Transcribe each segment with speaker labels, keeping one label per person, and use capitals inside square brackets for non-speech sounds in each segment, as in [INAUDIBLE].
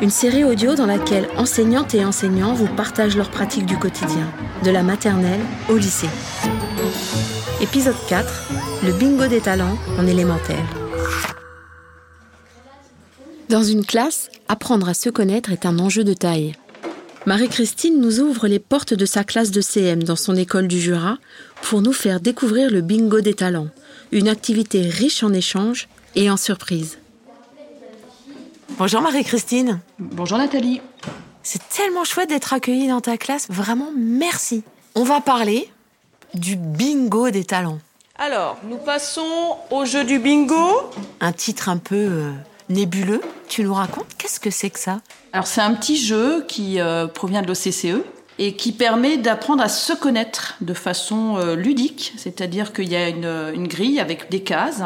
Speaker 1: une série audio dans laquelle enseignantes et enseignants vous partagent leurs pratiques du quotidien, de la maternelle au lycée. Épisode 4, le bingo des talents en élémentaire. Dans une classe, apprendre à se connaître est un enjeu de taille. Marie-Christine nous ouvre les portes de sa classe de CM dans son école du Jura pour nous faire découvrir le bingo des talents, une activité riche en échanges et en surprises. Bonjour Marie-Christine.
Speaker 2: Bonjour Nathalie.
Speaker 1: C'est tellement chouette d'être accueillie dans ta classe. Vraiment, merci. On va parler du bingo des talents.
Speaker 2: Alors, nous passons au jeu du bingo.
Speaker 1: Un titre un peu euh, nébuleux. Tu nous racontes qu'est-ce que c'est que ça?
Speaker 2: Alors, c'est un petit jeu qui euh, provient de l'OCCE et qui permet d'apprendre à se connaître de façon euh, ludique. C'est-à-dire qu'il y a une, une grille avec des cases,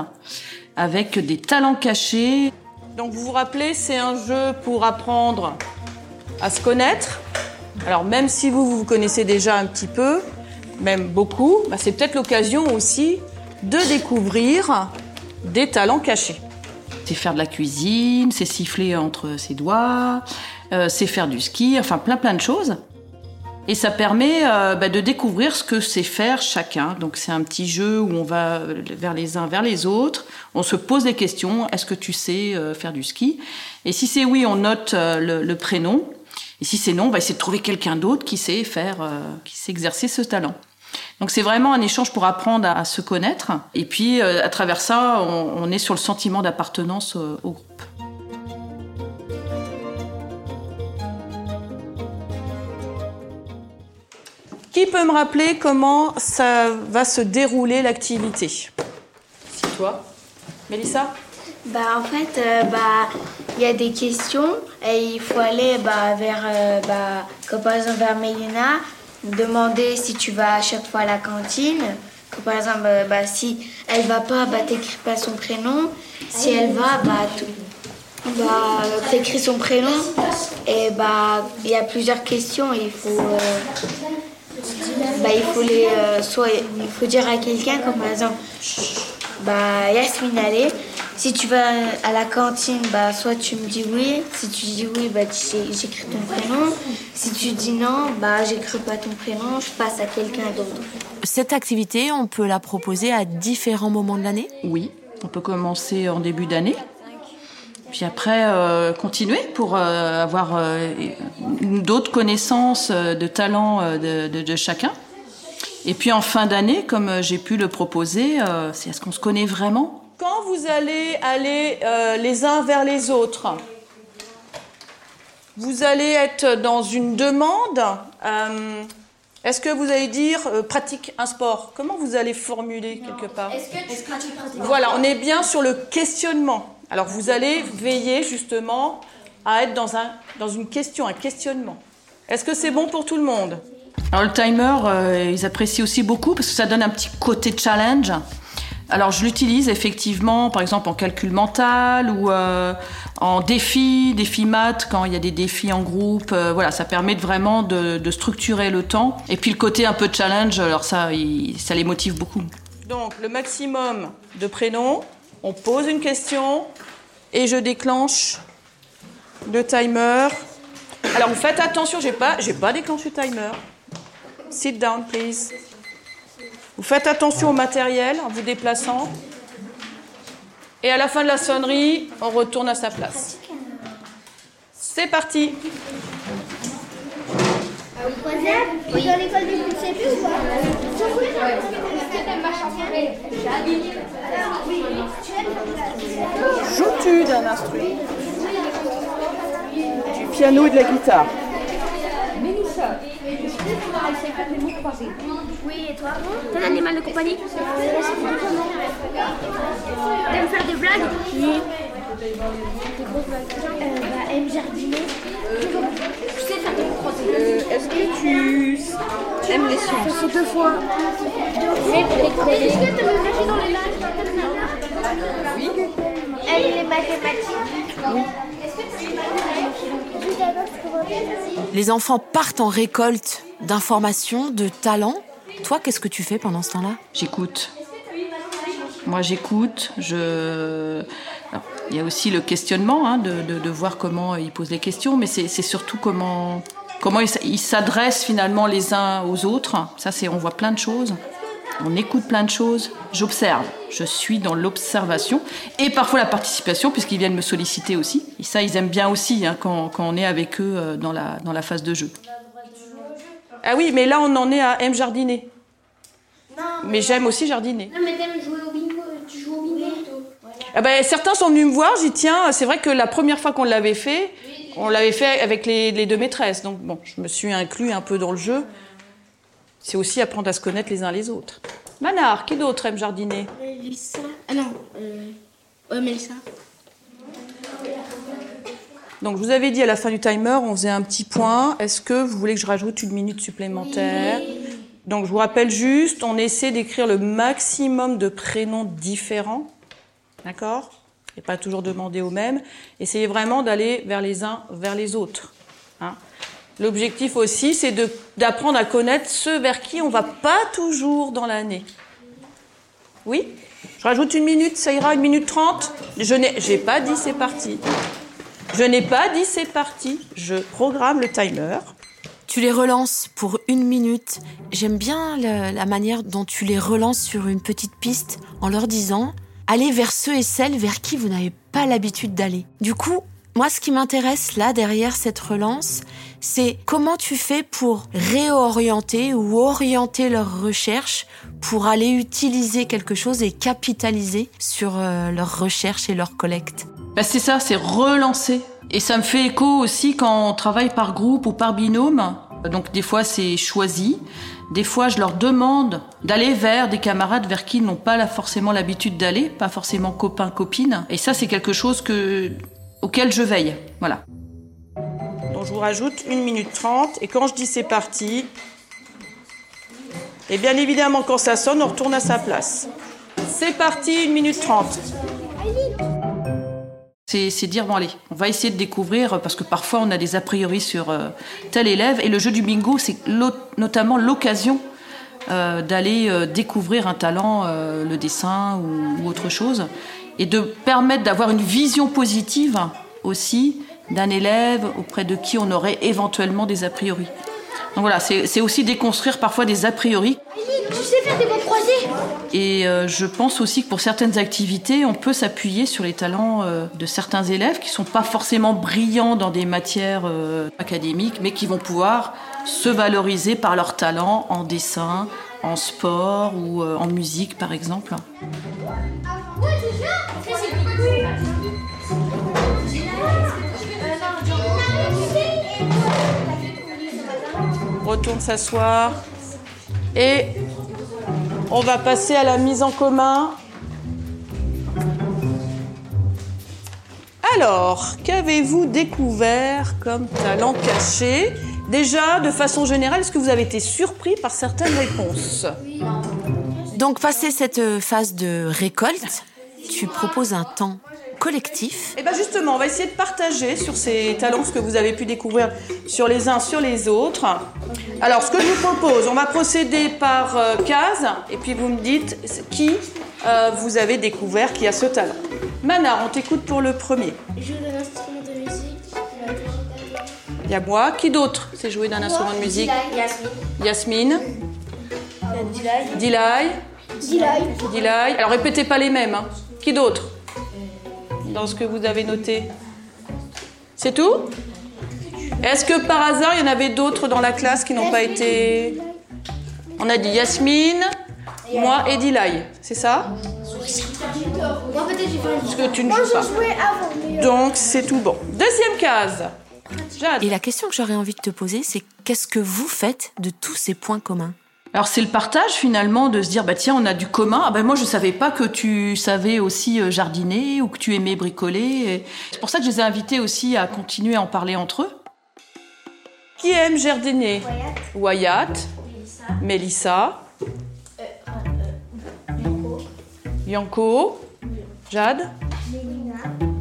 Speaker 2: avec des talents cachés. Donc, vous vous rappelez, c'est un jeu pour apprendre à se connaître. Alors, même si vous vous connaissez déjà un petit peu, même beaucoup, bah, c'est peut-être l'occasion aussi de découvrir des talents cachés. C'est faire de la cuisine, c'est siffler entre ses doigts, euh, c'est faire du ski, enfin plein plein de choses. Et ça permet euh, bah, de découvrir ce que c'est faire chacun. Donc c'est un petit jeu où on va vers les uns, vers les autres. On se pose des questions. Est-ce que tu sais euh, faire du ski? Et si c'est oui, on note euh, le, prénom. Et si c'est non, on va essayer de trouver quelqu'un d'autre qui sait faire, euh, qui sait exercer ce talent. Donc c'est vraiment un échange pour apprendre à, se connaître. Et puis euh, à travers ça, on, est sur le sentiment d'appartenance euh, au groupe. Qui peut me rappeler comment ça va se dérouler l'activité? C'est toi Mélissa?
Speaker 3: Bah en fait, euh, bah il y a des questions et il faut aller bah, vers, euh, bah, comme par exemple vers Mélina, demander si tu vas à chaque fois à la cantine. Comme par exemple, euh, bah, si elle va pas, bah t'écris pas son prénom. Si elle va, bah tu bah, t'écris son prénom. Et bah il y a plusieurs questions et il faut euh, bah, il faut les euh, soit il faut dire à quelqu'un comme par exemple bah Yasmine allez. Si tu vas à la cantine bah soit tu me dis oui. Si tu dis oui bah j'écris ton prénom. Si tu dis non bah j'écris pas ton prénom. Je passe à quelqu'un d'autre.
Speaker 1: Cette activité, on peut la proposer à différents moments de l'année?
Speaker 2: Oui, on peut commencer en début d'année. Puis après, euh, continuer pour euh, avoir euh, d'autres connaissances euh, de talents euh, de, de- de chacun. Et puis en fin d'année, comme j'ai pu le proposer, euh, c'est est-ce qu'on se connaît vraiment Quand vous allez aller euh, les uns vers les autres, vous allez être dans une demande. euh, est-ce que vous allez dire euh, pratique un sport? Comment vous allez formuler quelque part? Voilà, on est bien sur le questionnement. Alors vous allez veiller justement à être dans, un, dans une question, un questionnement. Est-ce que c'est bon pour tout le monde? Alors le timer, euh, ils apprécient aussi beaucoup parce que ça donne un petit côté challenge. Alors je l'utilise effectivement, par exemple en calcul mental ou euh, en défi, défi maths, quand il y a des défis en groupe. euh, voilà, ça permet de vraiment de, de structurer le temps. Et puis le côté un peu challenge, alors ça, il- ça les motive beaucoup. Donc le maximum de prénoms, on pose une question et je déclenche le timer. Alors vous faites attention, j'ai pas, pas déclenché le timer. Sit down, please. Vous faites attention au matériel en vous déplaçant. Et à la fin de la sonnerie, on retourne à sa place. C'est parti.
Speaker 4: Dans l'école des c'est plus
Speaker 2: Joues-tu d'un instrument. Du piano et de la guitare.
Speaker 4: Oui, et toi T'es un animal de compagnie? T'aimes faire des blagues? Oui. Euh, bah, aime jardiner. Tu sais faire des croisés
Speaker 2: est-ce que tu aimes les sciences?
Speaker 4: C'est deux fois. Est-ce que tu veux dans les
Speaker 3: Oui. Elle les mathématiques Oui.
Speaker 1: Les enfants partent en récolte d'informations, de talents. Toi, qu'est-ce que tu fais pendant ce temps-là?
Speaker 2: J'écoute. Moi, j'écoute. Je... il y a aussi le questionnement, hein, de, voir comment ils posent les questions, mais c'est surtout comment, comment ils s'adressent finalement les uns aux autres. Ça, c'est, on voit plein de choses. On écoute plein de choses, j'observe, je suis dans l'observation et parfois la participation puisqu'ils viennent me solliciter aussi. Et ça, ils aiment bien aussi hein, quand, on est avec eux euh, dans la, dans la phase de jeu. Ah oui, mais là on en est à M jardiner. Non, mais, j'aime aussi jardiner.
Speaker 4: Non, mais t'aimes jouer au bingo, tu joues au bingo
Speaker 2: ah ben, Certains sont venus me voir, j'y tiens. C'est vrai que la première fois qu'on l'avait fait, on l'avait fait avec les, les, deux maîtresses. Donc bon, je me suis inclus un peu dans le jeu. C'est aussi apprendre à se connaître les uns les autres. Manard, qui d'autre aime jardiner?
Speaker 4: Mélissa. Ah non, euh... ouais, Mélissa.
Speaker 2: Donc, je vous avais dit à la fin du timer, on faisait un petit point. Est-ce que vous voulez que je rajoute une minute supplémentaire? Donc, je vous rappelle juste, on essaie d'écrire le maximum de prénoms différents. D'accord? Et pas toujours demander aux mêmes. Essayez vraiment d'aller vers les uns, vers les autres. Hein L'objectif aussi, c'est d'apprendre à connaître ceux vers qui on ne va pas toujours dans l'année. Oui? Je rajoute une minute, ça ira, une minute trente? Je n'ai pas dit c'est parti. Je n'ai pas dit c'est parti. Je programme le timer.
Speaker 1: Tu les relances pour une minute. J'aime bien la manière dont tu les relances sur une petite piste en leur disant allez vers ceux et celles vers qui vous n'avez pas l'habitude d'aller. Du coup, moi, ce qui m'intéresse là derrière cette relance, c'est comment tu fais pour réorienter ou orienter leurs recherches pour aller utiliser quelque chose et capitaliser sur euh, leurs recherches et leur collecte.
Speaker 2: Bah c'est ça, c'est relancer. Et ça me fait écho aussi quand on travaille par groupe ou par binôme. Donc des fois c'est choisi, des fois je leur demande d'aller vers des camarades vers qui ils n'ont pas forcément l'habitude d'aller, pas forcément copains copines. Et ça c'est quelque chose que auquel je veille. Voilà. Donc je vous rajoute une minute 30 et quand je dis c'est parti, et bien évidemment quand ça sonne, on retourne à sa place. C'est parti, une minute 30. C'est dire, bon allez, on va essayer de découvrir, parce que parfois on a des a priori sur euh, tel élève, et le jeu du bingo, c'est notamment l'occasion euh, d'aller euh, découvrir un talent, le dessin ou, autre chose et de permettre d'avoir une vision positive aussi d'un élève auprès de qui on aurait éventuellement des a priori. Donc voilà, c'est aussi déconstruire parfois des a priori.
Speaker 4: Tu sais faire des mots croisés
Speaker 2: Et euh, je pense aussi que pour certaines activités, on peut s'appuyer sur les talents euh, de certains élèves qui ne sont pas forcément brillants dans des matières euh, académiques, mais qui vont pouvoir se valoriser par leur talent en dessin, en sport ou en musique par exemple. retourne s'asseoir. Et on va passer à la mise en commun. Alors, qu'avez-vous découvert comme talent caché? Déjà, de façon générale, est-ce que vous avez été surpris par certaines réponses?
Speaker 1: Donc, passer cette phase de récolte, tu proposes un temps collectif.
Speaker 2: Et eh bien justement, on va essayer de partager sur ces talents ce que vous avez pu découvrir sur les uns sur les autres. Alors, ce que je vous propose, on va procéder par euh, case et puis vous me dites qui euh, vous avez découvert qui a ce talent. Manard, on t'écoute pour le premier.
Speaker 4: Jouer d'un instrument de musique.
Speaker 2: Il y a moi. Qui d'autre sait jouer d'un instrument de musique
Speaker 4: Yasmine.
Speaker 2: Yasmine. Dilay.
Speaker 4: Dilay.
Speaker 2: Dilay. Alors répétez pas les mêmes. Hein. Qui d'autre dans ce que vous avez noté? C'est tout? Est-ce que par hasard, il y en avait d'autres dans la classe qui n'ont pas été... On a dit Yasmine, moi et Dilay, c'est ça Parce que tu ne joues pas.
Speaker 4: Euh,
Speaker 2: Donc c'est tout bon. Deuxième case.
Speaker 1: Et la question que j'aurais envie de te poser, c'est qu'est-ce que vous faites de tous ces points communs?
Speaker 2: Alors c'est le partage finalement de se dire bah tiens on a du commun ah ben moi je savais pas que tu savais aussi euh, jardiner ou que tu aimais bricoler c'est pour ça que je les ai invités aussi à continuer à en parler entre eux. Qui aime jardiner Wyatt. Mélissa. Yanko. Jade.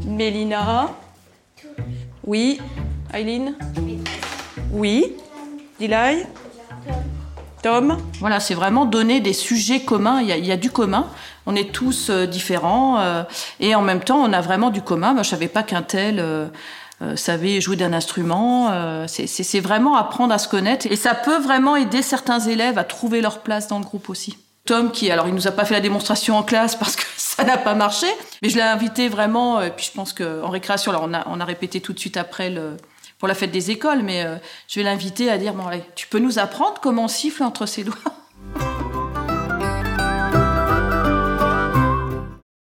Speaker 2: Mélina. Oui. Aileen Oui. Dilay Tom Voilà, c'est vraiment donner des sujets communs. Il y a, du commun. On est tous euh, différents. Euh, et en même temps, on a vraiment du commun. Moi, je savais pas qu'un tel euh, savait jouer d'un instrument. c'est vraiment apprendre à se connaître. Et ça peut vraiment aider certains élèves à trouver leur place dans le groupe aussi. Tom, qui, alors, il nous a pas fait la démonstration en classe parce que [LAUGHS] ça n'a pas marché, mais je l'ai invité vraiment, et puis je pense qu'en récréation, alors on a, on a répété tout de suite après le, pour la fête des écoles, mais euh, je vais l'inviter à dire bon, allez, tu peux nous apprendre comment on siffle entre ses doigts [LAUGHS]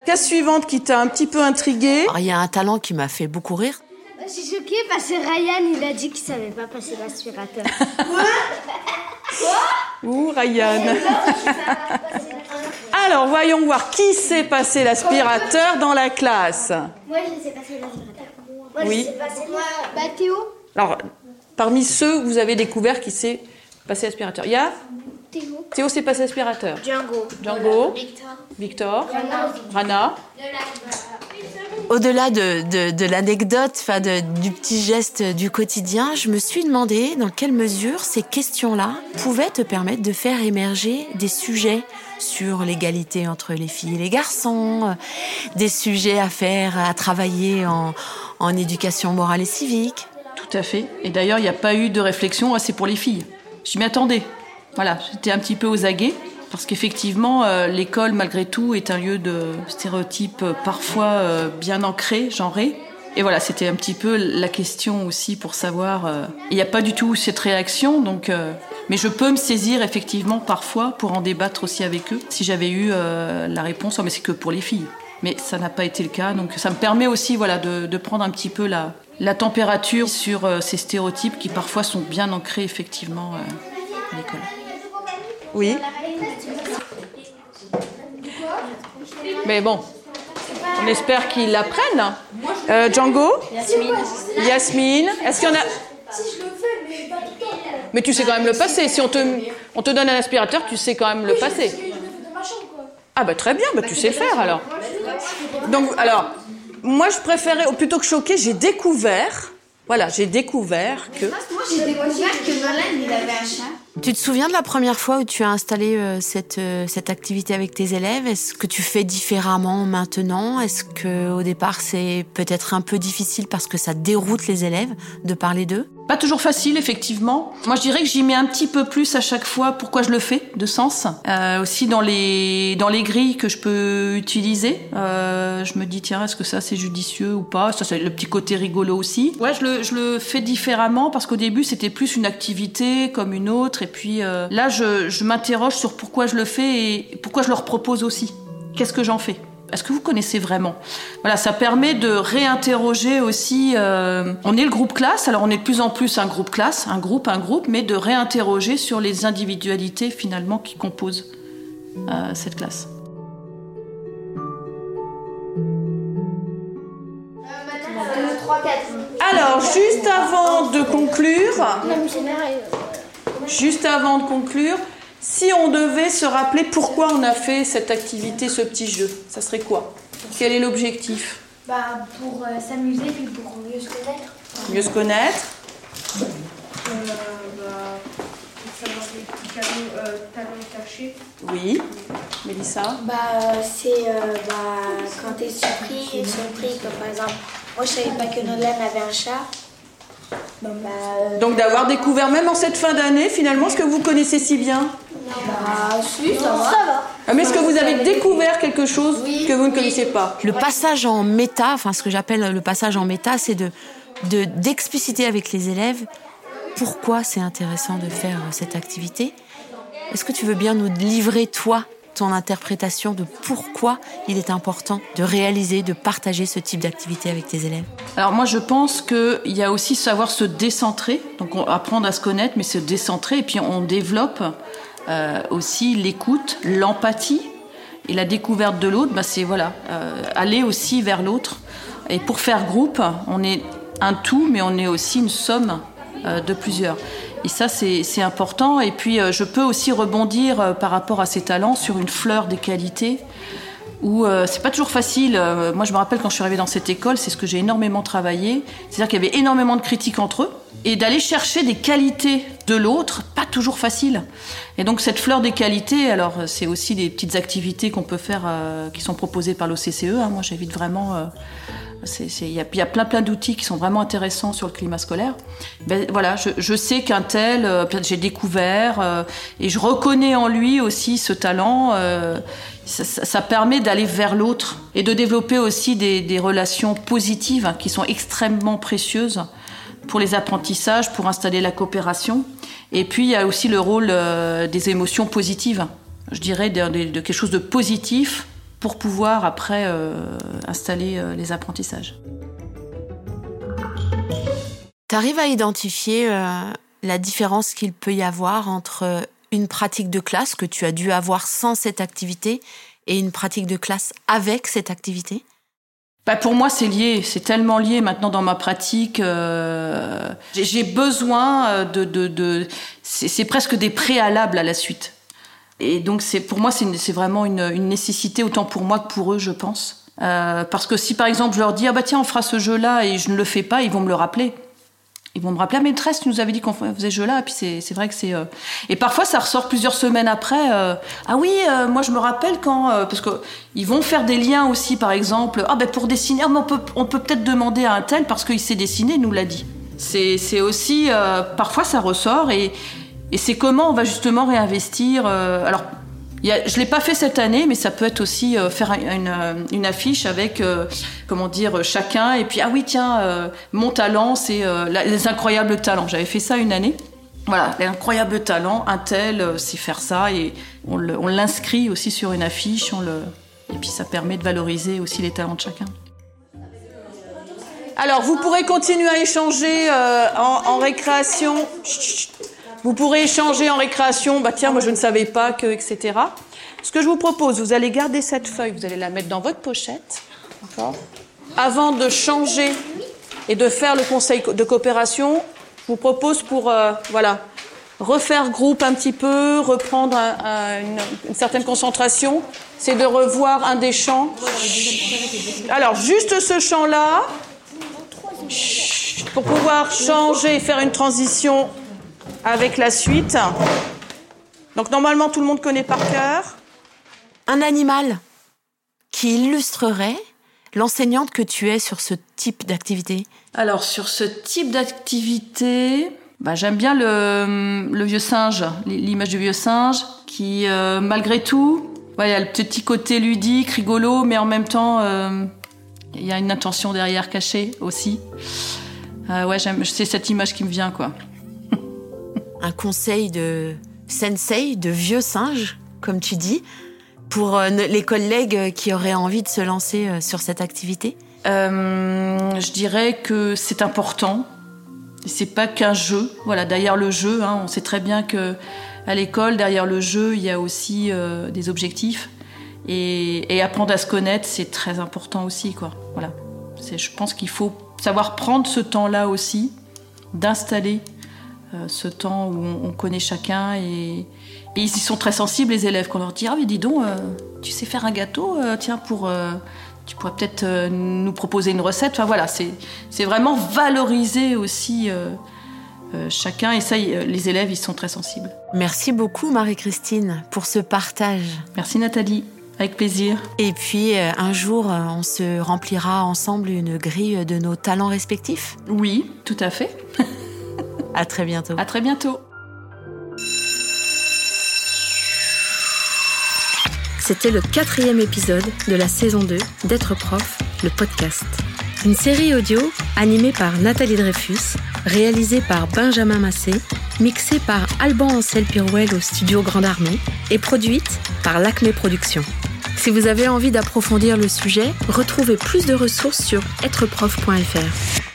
Speaker 2: Case suivante qui t'a un petit peu intrigué.
Speaker 1: Il y a un talent qui m'a fait beaucoup rire.
Speaker 4: Je suis choquée parce que Ryan, il a dit qu'il savait pas passer l'aspirateur. [LAUGHS] Quoi
Speaker 2: Quoi Ouh, Ryan. [LAUGHS] Alors, voyons voir qui sait passer l'aspirateur dans la classe.
Speaker 4: Moi, je sais passer l'aspirateur
Speaker 2: oui.
Speaker 4: Bah, Théo.
Speaker 2: Alors, parmi ceux, vous avez découvert qui sait passer aspirateur. Il y a
Speaker 4: Théo.
Speaker 2: Théo sait passer aspirateur.
Speaker 3: Django.
Speaker 2: Django.
Speaker 4: Victor.
Speaker 2: Victor. Rana.
Speaker 1: Au-delà de, l'anecdote, du petit geste du quotidien, je me suis demandé dans quelle mesure ces questions-là pouvaient te permettre de faire émerger des sujets sur l'égalité entre les filles et les garçons, des sujets à faire, à travailler en, éducation morale et civique.
Speaker 2: Tout à fait. Et d'ailleurs, il n'y a pas eu de réflexion, assez pour les filles. Je m'y attendais. Voilà, j'étais un petit peu aux aguets. Parce qu'effectivement, euh, l'école, malgré tout, est un lieu de stéréotypes euh, parfois euh, bien ancrés, genrés. Et voilà, c'était un petit peu la question aussi pour savoir. Il n'y a pas du tout cette réaction, donc. mais je peux me saisir effectivement parfois pour en débattre aussi avec eux. Si j'avais eu la réponse, oh, mais c'est que pour les filles mais ça n'a pas été le cas. Donc ça me permet aussi voilà, de, prendre un petit peu la, température sur euh, ces stéréotypes qui parfois sont bien ancrés effectivement euh, à l'école. Oui. Mais bon, on espère qu'ils l'apprennent. Euh, Django Yasmine. Est-ce qu'il y en a. Mais tu sais quand même le passer. Si on te, on te donne un aspirateur, tu sais quand même le passer. Ah bah très bien, bah tu sais faire alors. Donc, alors, moi, je préférais, plutôt que choquer, j'ai découvert, voilà, j'ai découvert que.
Speaker 3: Moi, j'ai découvert que Nolan, il avait un chat.
Speaker 1: Tu te souviens de la première fois où tu as installé euh, cette, euh, cette activité avec tes élèves? Est-ce que tu fais différemment maintenant? Est-ce que au départ c'est peut-être un peu difficile parce que ça déroute les élèves de parler d'eux?
Speaker 2: Pas toujours facile, effectivement. Moi, je dirais que j'y mets un petit peu plus à chaque fois pourquoi je le fais, de sens. Euh, aussi dans les dans les grilles que je peux utiliser. Euh, je me dis tiens, est-ce que ça c'est judicieux ou pas? Ça, c'est le petit côté rigolo aussi. Ouais, je le je le fais différemment parce qu'au début c'était plus une activité comme une autre, et puis euh, là je je m'interroge sur pourquoi je le fais et pourquoi je leur propose aussi. Qu'est-ce que j'en fais? Est-ce que vous connaissez vraiment? Voilà, ça permet de réinterroger aussi. Euh, on est le groupe classe, alors on est de plus en plus un groupe classe, un groupe, un groupe, mais de réinterroger sur les individualités finalement qui composent euh, cette classe. Alors, juste avant de conclure, juste avant de conclure, si on devait se rappeler pourquoi on a fait cette activité, ce petit jeu, ça serait quoi? Quel est l'objectif?
Speaker 3: Bah, Pour euh, s'amuser puis pour mieux se connaître.
Speaker 2: Mieux se connaître
Speaker 5: euh, bah, Pour savoir les petits talents, euh, talents cachés.
Speaker 2: Oui. Mélissa?
Speaker 3: Bah, C'est bah, quand tu es surpris, surpris, comme par exemple, moi je savais pas que Nolan avait un chat.
Speaker 2: Bah, Donc d'avoir découvert même en cette fin d'année finalement ce que vous connaissez si bien
Speaker 3: bah, si, ça va.
Speaker 2: Ah, mais est-ce que vous avez découvert quelque chose que vous ne connaissiez pas
Speaker 1: Le passage en méta, enfin ce que j'appelle le passage en méta, c'est de d'expliciter avec les élèves pourquoi c'est intéressant de faire cette activité. Est-ce que tu veux bien nous livrer, toi, ton interprétation de pourquoi il est important de réaliser, de partager ce type d'activité avec tes élèves?
Speaker 2: Alors moi je pense qu'il y a aussi savoir se décentrer, donc apprendre à se connaître mais se décentrer et puis on développe euh, aussi l'écoute, l'empathie et la découverte de l'autre, bah, c'est voilà, euh, aller aussi vers l'autre. Et pour faire groupe, on est un tout, mais on est aussi une somme de plusieurs. Et ça, c'est important. Et puis, je peux aussi rebondir par rapport à ces talents sur une fleur des qualités où euh, c'est pas toujours facile. Euh, moi, je me rappelle quand je suis arrivée dans cette école, c'est ce que j'ai énormément travaillé. C'est-à-dire qu'il y avait énormément de critiques entre eux. Et d'aller chercher des qualités de l'autre, pas toujours facile. Et donc, cette fleur des qualités, alors, c'est aussi des petites activités qu'on peut faire, euh, qui sont proposées par l'OCCE. Hein. Moi, j'invite vraiment. Il y, y, a plein plein d'outils qui sont vraiment intéressants sur le climat scolaire. Ben, voilà, je, je sais qu'un tel, j'ai découvert, et je reconnais en lui aussi ce talent ça, permet d'aller vers l'autre et de développer aussi des, relations positives qui sont extrêmement précieuses pour les apprentissages, pour installer la coopération. Et puis il y a aussi le rôle euh, des émotions positives, je dirais de, quelque chose de positif pour pouvoir après euh, installer euh, les apprentissages.
Speaker 1: Tu arrives à identifier la différence qu'il peut y avoir entre une pratique de classe que tu as dû avoir sans cette activité et une pratique de classe avec cette activité?
Speaker 2: Bah pour moi, c'est lié. C'est tellement lié maintenant dans ma pratique. Euh, j'ai besoin euh, de... de, de c'est presque des préalables à la suite. Et donc, pour moi, c'est vraiment une, une, nécessité, autant pour moi que pour eux, je pense. Euh, parce que si, par exemple, je leur dis, ah bah tiens, on fera ce jeu-là et je ne le fais pas, ils vont me le rappeler ils vont me rappeler, ah, maîtresse, tu nous avais dit qu'on faisait ce jeu-là. Et puis c'est vrai que c'est. Euh, et parfois, ça ressort plusieurs semaines après. Euh, ah oui, euh, moi je me rappelle quand. parce qu'ils vont faire des liens aussi, par exemple. Ah ben pour dessiner, ah, on peut on peut peut-être demander à un tel parce qu'il sait dessiner, il nous l'a dit. C'est aussi. parfois, ça ressort et, et c'est comment on va justement réinvestir. alors, je ne l'ai pas fait cette année, mais ça peut être aussi euh, faire une, euh, une, affiche avec, euh, comment dire, chacun. Et puis, ah oui, tiens, mon talent, c'est les incroyables talents. J'avais fait ça une année. Voilà, les incroyables talents, un tel sait faire ça. Et on l'inscrit aussi sur une affiche. Et puis, ça permet de valoriser aussi les talents de chacun. Alors, vous pourrez continuer à échanger en, récréation. Vous pourrez échanger en récréation, bah tiens, moi je ne savais pas que, etc. Ce que je vous propose, vous allez garder cette feuille, vous allez la mettre dans votre pochette, Avant de changer et de faire le conseil de coopération, je vous propose pour, euh, voilà, refaire groupe un petit peu, reprendre une, certaine concentration, c'est de revoir un des champs. Alors, juste ce champ-là, pour pouvoir changer et faire une transition avec la suite. Donc normalement tout le monde connaît par cœur.
Speaker 1: Un animal qui illustrerait l'enseignante que tu es sur ce type d'activité
Speaker 2: Alors sur ce type d'activité, bah, j'aime bien le, vieux singe, l'image du vieux singe qui euh, malgré tout, il y a le petit côté ludique, rigolo, mais en même temps euh, il y a une intention derrière cachée aussi. Euh, ouais, c'est cette image qui me vient quoi
Speaker 1: un conseil de sensei, de vieux singe, comme tu dis, pour euh, les collègues qui auraient envie de se lancer euh, sur cette activité?
Speaker 2: Euh, Je dirais que c'est important. C'est pas qu'un jeu. Voilà, derrière le jeu, hein, on sait très bien que à l'école, derrière le jeu, il y a aussi des objectifs. Et, apprendre à se connaître, c'est très important aussi, quoi. Voilà. Je pense qu'il faut savoir prendre ce temps-là aussi, d'installer ce temps où on, connaît chacun et, ils y sont très sensibles les élèves quand on leur dit ah mais dis donc euh, tu sais faire un gâteau euh, tiens pour tu pourrais peut-être nous proposer une recette enfin voilà c'est c'est vraiment valoriser aussi chacun. Et ça les élèves ils sont très sensibles.
Speaker 1: Merci beaucoup Marie-Christine pour ce partage.
Speaker 2: Merci Nathalie. Avec plaisir.
Speaker 1: Et puis, un jour, on se remplira ensemble une grille de nos talents respectifs?
Speaker 2: Oui, tout à fait. [LAUGHS]
Speaker 1: À très bientôt.
Speaker 2: À très bientôt.
Speaker 1: C'était le quatrième épisode de la saison 2 d'être prof, le podcast. Une série audio animée par Nathalie Dreyfus, réalisée par Benjamin Massé, mixée par Alban Ancel Pirouel au studio Grande Armée et produite par l'Acme Productions. Si vous avez envie d'approfondir le sujet, retrouvez plus de ressources sur êtreprof.fr.